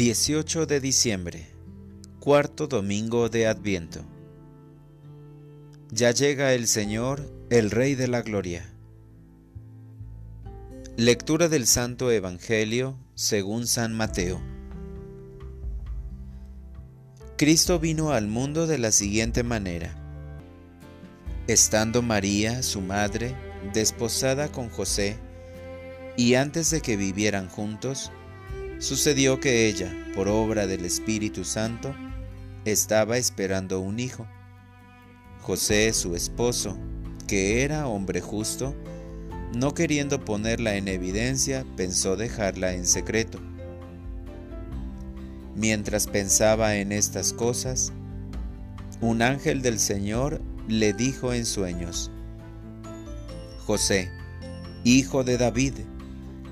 18 de diciembre, cuarto domingo de Adviento. Ya llega el Señor, el Rey de la Gloria. Lectura del Santo Evangelio según San Mateo. Cristo vino al mundo de la siguiente manera. Estando María, su madre, desposada con José, y antes de que vivieran juntos, Sucedió que ella, por obra del Espíritu Santo, estaba esperando un hijo. José, su esposo, que era hombre justo, no queriendo ponerla en evidencia, pensó dejarla en secreto. Mientras pensaba en estas cosas, un ángel del Señor le dijo en sueños, José, hijo de David,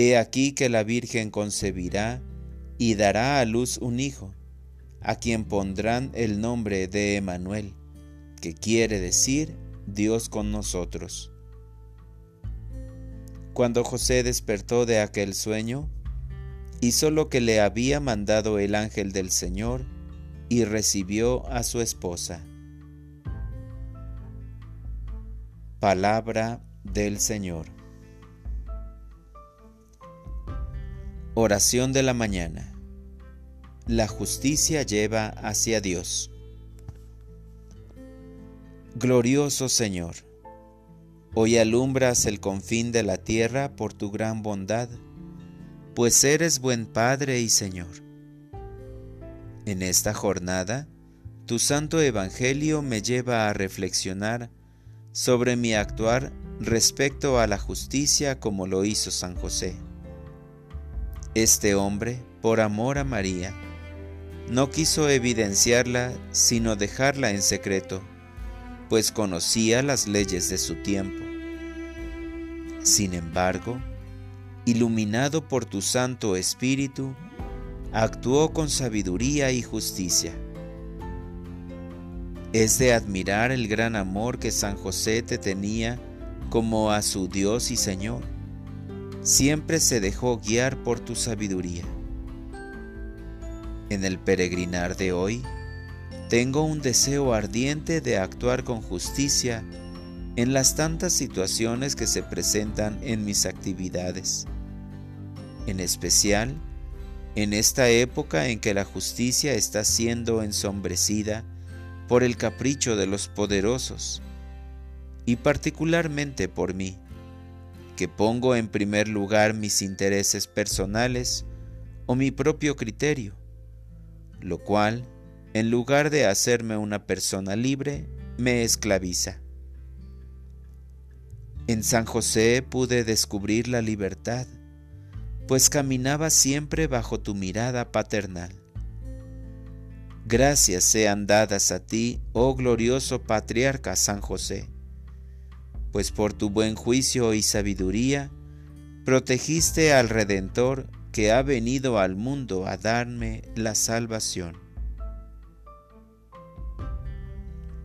He aquí que la Virgen concebirá y dará a luz un hijo, a quien pondrán el nombre de Emanuel, que quiere decir Dios con nosotros. Cuando José despertó de aquel sueño, hizo lo que le había mandado el ángel del Señor y recibió a su esposa. Palabra del Señor. Oración de la mañana. La justicia lleva hacia Dios. Glorioso Señor, hoy alumbras el confín de la tierra por tu gran bondad, pues eres buen Padre y Señor. En esta jornada, tu santo Evangelio me lleva a reflexionar sobre mi actuar respecto a la justicia como lo hizo San José. Este hombre, por amor a María, no quiso evidenciarla sino dejarla en secreto, pues conocía las leyes de su tiempo. Sin embargo, iluminado por tu Santo Espíritu, actuó con sabiduría y justicia. Es de admirar el gran amor que San José te tenía como a su Dios y Señor siempre se dejó guiar por tu sabiduría. En el peregrinar de hoy, tengo un deseo ardiente de actuar con justicia en las tantas situaciones que se presentan en mis actividades, en especial en esta época en que la justicia está siendo ensombrecida por el capricho de los poderosos, y particularmente por mí que pongo en primer lugar mis intereses personales o mi propio criterio, lo cual, en lugar de hacerme una persona libre, me esclaviza. En San José pude descubrir la libertad, pues caminaba siempre bajo tu mirada paternal. Gracias sean dadas a ti, oh glorioso patriarca San José pues por tu buen juicio y sabiduría protegiste al Redentor que ha venido al mundo a darme la salvación.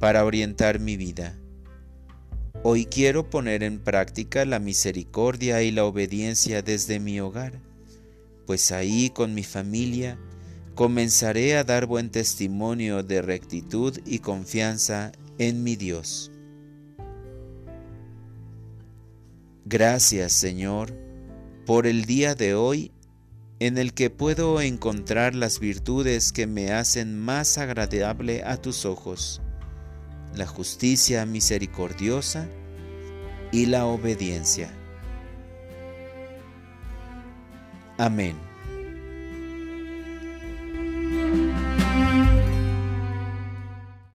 Para orientar mi vida, hoy quiero poner en práctica la misericordia y la obediencia desde mi hogar, pues ahí con mi familia comenzaré a dar buen testimonio de rectitud y confianza en mi Dios. Gracias Señor por el día de hoy en el que puedo encontrar las virtudes que me hacen más agradable a tus ojos, la justicia misericordiosa y la obediencia. Amén.